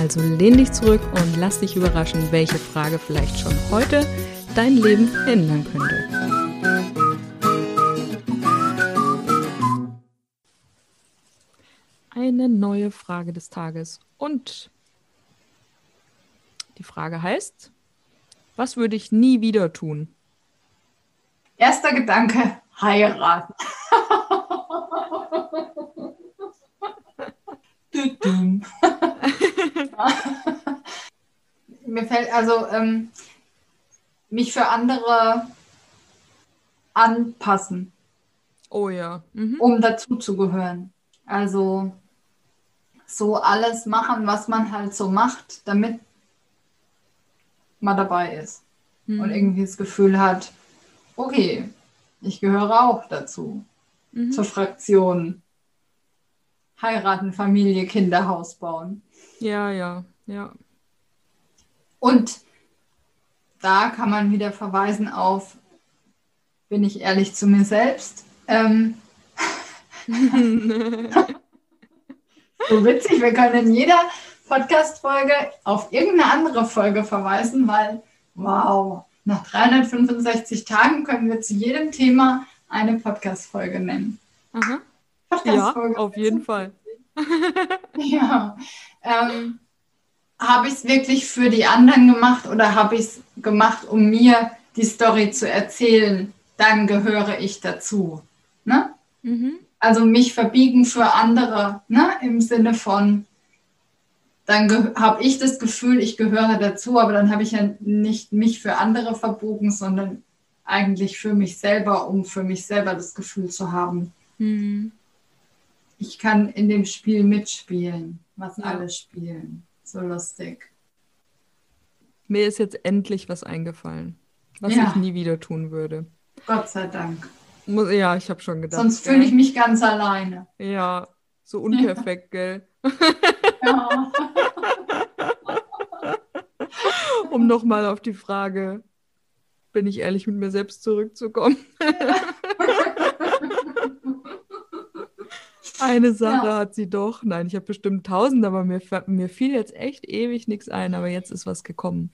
also lehn dich zurück und lass dich überraschen, welche Frage vielleicht schon heute dein Leben ändern könnte. Eine neue Frage des Tages. Und die Frage heißt, was würde ich nie wieder tun? Erster Gedanke, heiraten. Mir fällt also ähm, mich für andere anpassen. Oh ja. Mhm. Um dazu zu gehören. Also so alles machen, was man halt so macht, damit man dabei ist. Mhm. Und irgendwie das Gefühl hat, okay, ich gehöre auch dazu. Mhm. Zur Fraktion. Heiraten, Familie, Kinder, Haus bauen. Ja, ja, ja. Und da kann man wieder verweisen auf, bin ich ehrlich zu mir selbst. Ähm, so witzig, wir können in jeder Podcast-Folge auf irgendeine andere Folge verweisen, weil, wow, nach 365 Tagen können wir zu jedem Thema eine Podcast-Folge nennen. Aha. Ja, auf jeden Fall. ja. Ähm, habe ich es wirklich für die anderen gemacht oder habe ich es gemacht, um mir die Story zu erzählen? Dann gehöre ich dazu. Ne? Mhm. Also mich verbiegen für andere, ne? im Sinne von, dann habe ich das Gefühl, ich gehöre dazu, aber dann habe ich ja nicht mich für andere verbogen, sondern eigentlich für mich selber, um für mich selber das Gefühl zu haben. Mhm ich kann in dem Spiel mitspielen, was ja. alle spielen. So lustig. Mir ist jetzt endlich was eingefallen, was ja. ich nie wieder tun würde. Gott sei Dank. Ja, ich habe schon gedacht. Sonst fühle ich mich ganz alleine. Ja, so unperfekt, gell? Ja. um nochmal auf die Frage, bin ich ehrlich mit mir selbst zurückzukommen. Eine Sache ja. hat sie doch. Nein, ich habe bestimmt tausend, aber mir, mir fiel jetzt echt ewig nichts ein, aber jetzt ist was gekommen.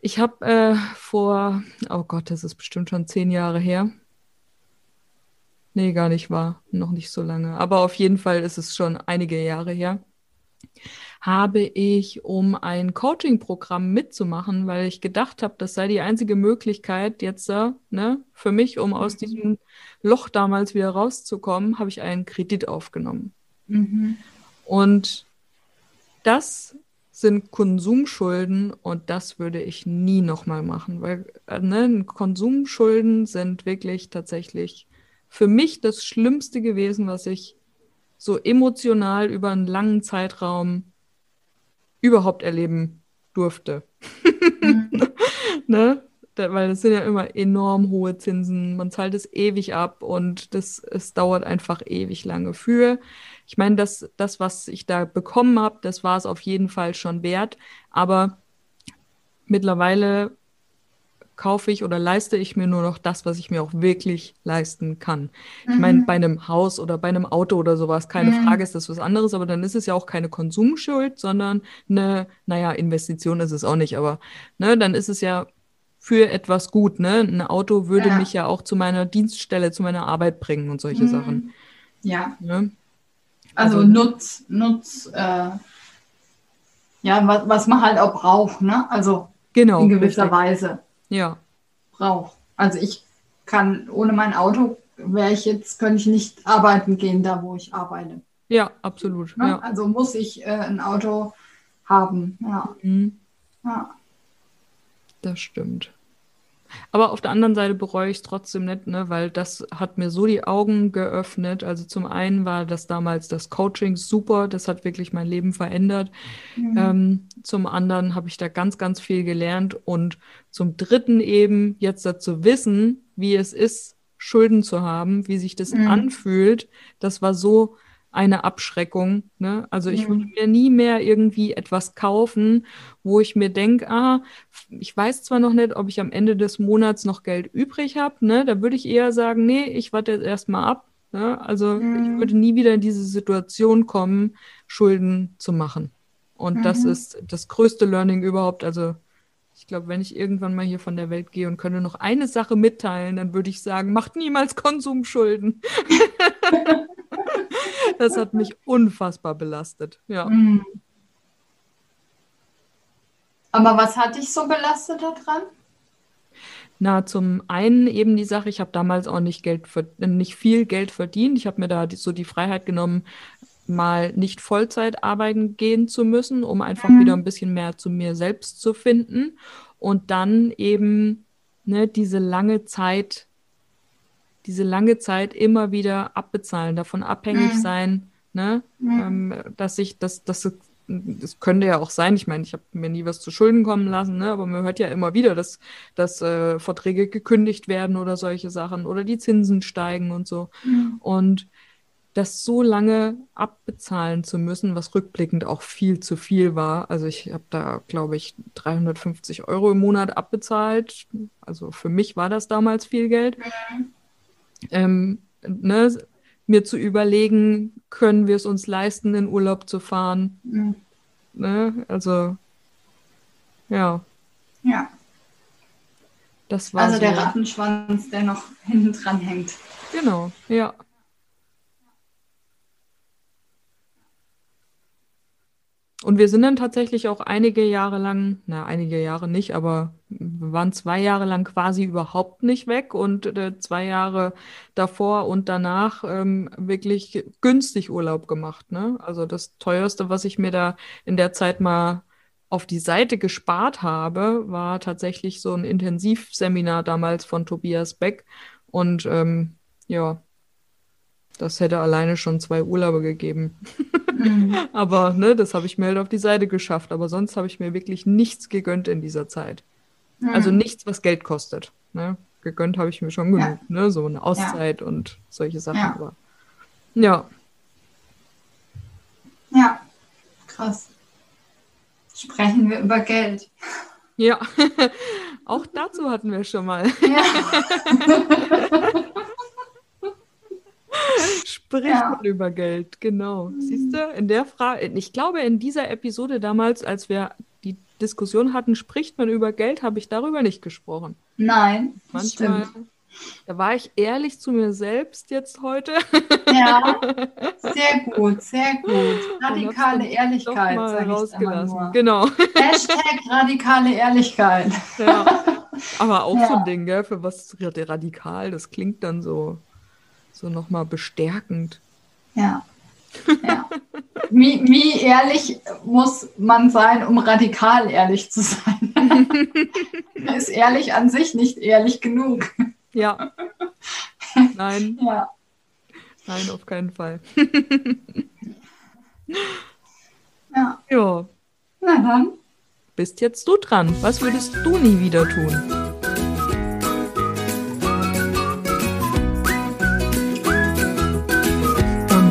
Ich habe äh, vor, oh Gott, das ist bestimmt schon zehn Jahre her. Nee, gar nicht wahr. Noch nicht so lange. Aber auf jeden Fall ist es schon einige Jahre her habe ich, um ein Coaching-Programm mitzumachen, weil ich gedacht habe, das sei die einzige Möglichkeit jetzt äh, ne, für mich, um aus mhm. diesem Loch damals wieder rauszukommen, habe ich einen Kredit aufgenommen. Mhm. Und das sind Konsumschulden und das würde ich nie nochmal machen, weil äh, ne, Konsumschulden sind wirklich tatsächlich für mich das Schlimmste gewesen, was ich so emotional über einen langen Zeitraum überhaupt erleben durfte. Mhm. ne? Da, weil es sind ja immer enorm hohe Zinsen, man zahlt es ewig ab und das, es dauert einfach ewig lange für. Ich meine, das, das, was ich da bekommen habe, das war es auf jeden Fall schon wert, aber mittlerweile kaufe ich oder leiste ich mir nur noch das, was ich mir auch wirklich leisten kann. Mhm. Ich meine, bei einem Haus oder bei einem Auto oder sowas, keine mhm. Frage, ist das was anderes, aber dann ist es ja auch keine Konsumschuld, sondern eine, naja, Investition ist es auch nicht, aber ne, dann ist es ja für etwas gut. Ne? Ein Auto würde ja. mich ja auch zu meiner Dienststelle, zu meiner Arbeit bringen und solche mhm. Sachen. Ja. Ne? Also, also, Nutz, Nutz, äh, ja, was, was man halt auch braucht, ne? Also genau, in gewisser richtig. Weise ja. brauche. Also ich kann ohne mein Auto wäre ich jetzt, könnte ich nicht arbeiten gehen, da wo ich arbeite. Ja, absolut. Ja, ja. Also muss ich äh, ein Auto haben. Ja. Mhm. ja. Das stimmt. Aber auf der anderen Seite bereue ich es trotzdem nicht, ne, weil das hat mir so die Augen geöffnet. Also zum einen war das damals das Coaching super, das hat wirklich mein Leben verändert. Mhm. Ähm, zum anderen habe ich da ganz, ganz viel gelernt und zum dritten eben jetzt dazu wissen, wie es ist, Schulden zu haben, wie sich das mhm. anfühlt. Das war so eine Abschreckung. Ne? Also ich würde mir nie mehr irgendwie etwas kaufen, wo ich mir denke, ah, ich weiß zwar noch nicht, ob ich am Ende des Monats noch Geld übrig habe. Ne? Da würde ich eher sagen, nee, ich warte jetzt erstmal ab. Ne? Also mhm. ich würde nie wieder in diese Situation kommen, Schulden zu machen. Und mhm. das ist das größte Learning überhaupt. Also ich glaube, wenn ich irgendwann mal hier von der Welt gehe und könnte noch eine Sache mitteilen, dann würde ich sagen, macht niemals Konsumschulden. das hat mich unfassbar belastet. Ja. Mhm. Aber was hat dich so belastet daran? Na, zum einen eben die Sache, ich habe damals auch nicht, Geld nicht viel Geld verdient. Ich habe mir da so die Freiheit genommen, mal nicht Vollzeit arbeiten gehen zu müssen, um einfach mhm. wieder ein bisschen mehr zu mir selbst zu finden. Und dann eben ne, diese lange Zeit diese lange Zeit immer wieder abbezahlen, davon abhängig mhm. sein, ne? Mhm. Ähm, dass ich, das, das, das könnte ja auch sein, ich meine, ich habe mir nie was zu Schulden kommen lassen, ne? aber man hört ja immer wieder, dass, dass äh, Verträge gekündigt werden oder solche Sachen oder die Zinsen steigen und so. Mhm. Und das so lange abbezahlen zu müssen, was rückblickend auch viel zu viel war. Also ich habe da, glaube ich, 350 Euro im Monat abbezahlt. Also für mich war das damals viel Geld. Mhm ähm, ne, mir zu überlegen, können wir es uns leisten, in Urlaub zu fahren. Mhm. Ne? Also, ja. Ja. Das war also so. der Rattenschwanz, der noch hinten dran hängt. Genau, ja. Und wir sind dann tatsächlich auch einige Jahre lang, na, einige Jahre nicht, aber wir waren zwei Jahre lang quasi überhaupt nicht weg und äh, zwei Jahre davor und danach ähm, wirklich günstig Urlaub gemacht. Ne? Also das teuerste, was ich mir da in der Zeit mal auf die Seite gespart habe, war tatsächlich so ein Intensivseminar damals von Tobias Beck. Und ähm, ja, das hätte alleine schon zwei Urlaube gegeben. Mhm. Aber ne, das habe ich mir halt auf die Seite geschafft. Aber sonst habe ich mir wirklich nichts gegönnt in dieser Zeit. Mhm. Also nichts, was Geld kostet. Ne? Gegönnt habe ich mir schon genug. Ja. Ne? So eine Auszeit ja. und solche Sachen. Ja. Aber ja. Ja, krass. Sprechen wir über Geld. Ja, auch dazu hatten wir schon mal. Ja. Spricht ja. man über Geld, genau. Mhm. Siehst du, in der Frage, ich glaube, in dieser Episode damals, als wir die Diskussion hatten, spricht man über Geld, habe ich darüber nicht gesprochen. Nein, manchmal. Stimmt. Da war ich ehrlich zu mir selbst jetzt heute. Ja, sehr gut, sehr gut. Radikale Ehrlichkeit, sage rausgelassen. Genau. Hashtag radikale Ehrlichkeit. Ja. Aber auch ja. so ein Ding, gell? Für was radikal, das klingt dann so so nochmal bestärkend. Ja. ja. Wie, wie ehrlich muss man sein, um radikal ehrlich zu sein? ist ehrlich an sich nicht ehrlich genug. Ja. Nein. Ja. Nein, auf keinen Fall. ja. Ja. Na dann. Bist jetzt du dran. Was würdest du nie wieder tun?